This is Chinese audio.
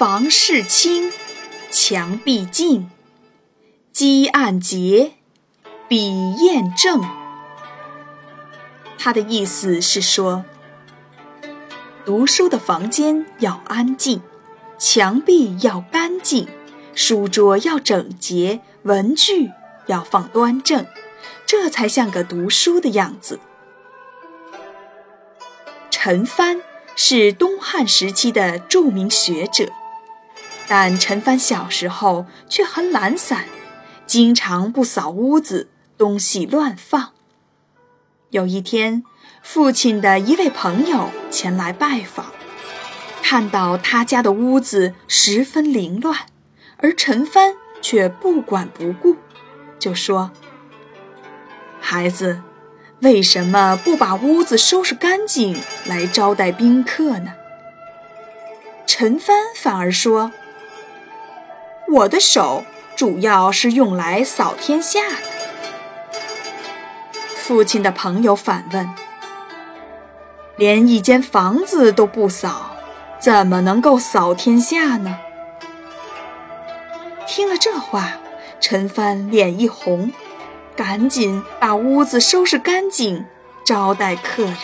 房事清，墙壁净，积案洁，笔砚正。他的意思是说，读书的房间要安静，墙壁要干净，书桌要整洁，文具要放端正，这才像个读书的样子。陈蕃是东汉时期的著名学者，但陈帆小时候却很懒散，经常不扫屋子，东西乱放。有一天，父亲的一位朋友前来拜访，看到他家的屋子十分凌乱，而陈帆却不管不顾，就说：“孩子。”为什么不把屋子收拾干净来招待宾客呢？陈帆反而说：“我的手主要是用来扫天下的。”父亲的朋友反问：“连一间房子都不扫，怎么能够扫天下呢？”听了这话，陈帆脸一红。赶紧把屋子收拾干净，招待客人。